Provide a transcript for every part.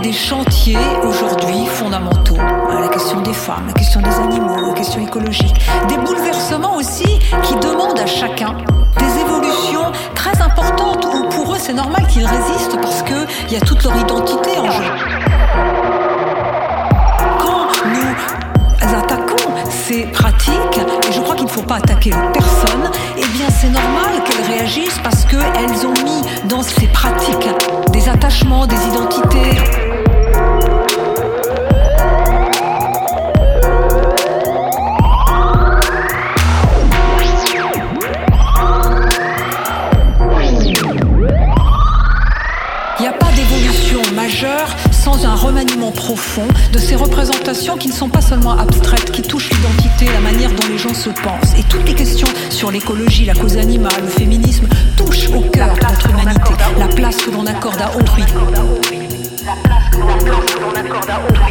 des chantiers aujourd'hui fondamentaux. Euh, la question des femmes, la question des animaux, la question écologique. Des bouleversements aussi qui demandent à chacun des évolutions très importantes où pour eux c'est normal qu'ils résistent parce qu'il y a toute leur identité en jeu. Quand nous attaquons ces pratiques, et je crois qu'il ne faut pas attaquer personne, eh bien c'est normal qu'elles réagissent parce qu'elles ont mis dans ces pratiques des attachements, des identités. Il n'y a pas d'évolution majeure sans un remaniement profond de ces représentations qui ne sont pas seulement abstraites, qui touchent l'identité, la manière dont les gens se pensent. Et toutes les questions sur l'écologie, la cause animale, le féminisme touchent au cœur de notre humanité, la place que l'on accorde à autrui. La place que l'on accorde à autrui.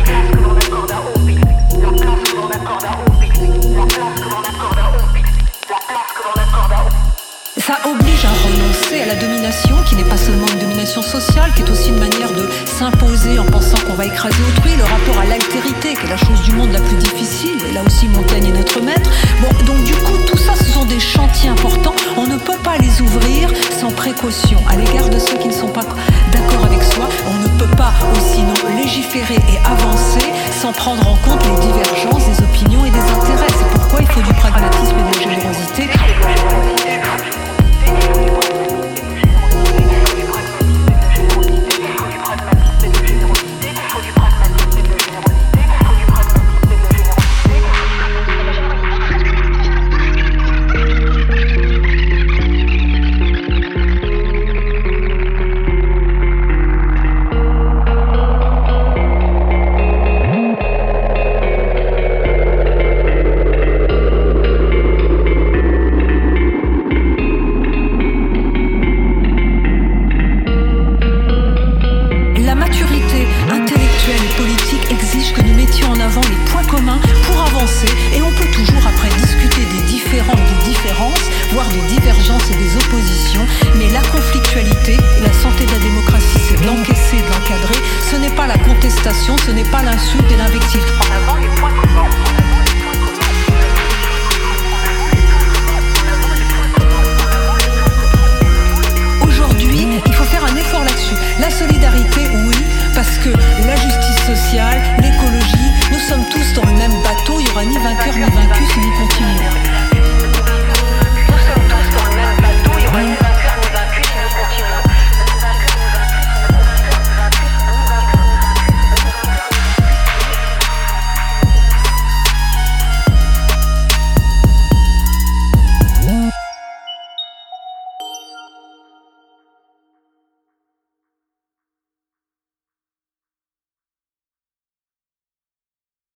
Ça oblige à à la domination qui n'est pas seulement une domination sociale, qui est aussi une manière de s'imposer en pensant qu'on va écraser autrui, le rapport à l'altérité qui est la chose du monde la plus difficile, et là aussi Montaigne est notre maître. Bon, donc du coup, tout ça, ce sont des chantiers importants, on ne peut pas les ouvrir sans précaution à l'égard de ceux qui ne sont pas d'accord avec soi, on ne peut pas aussi non légiférer et avancer sans prendre en compte les divergences des opinions et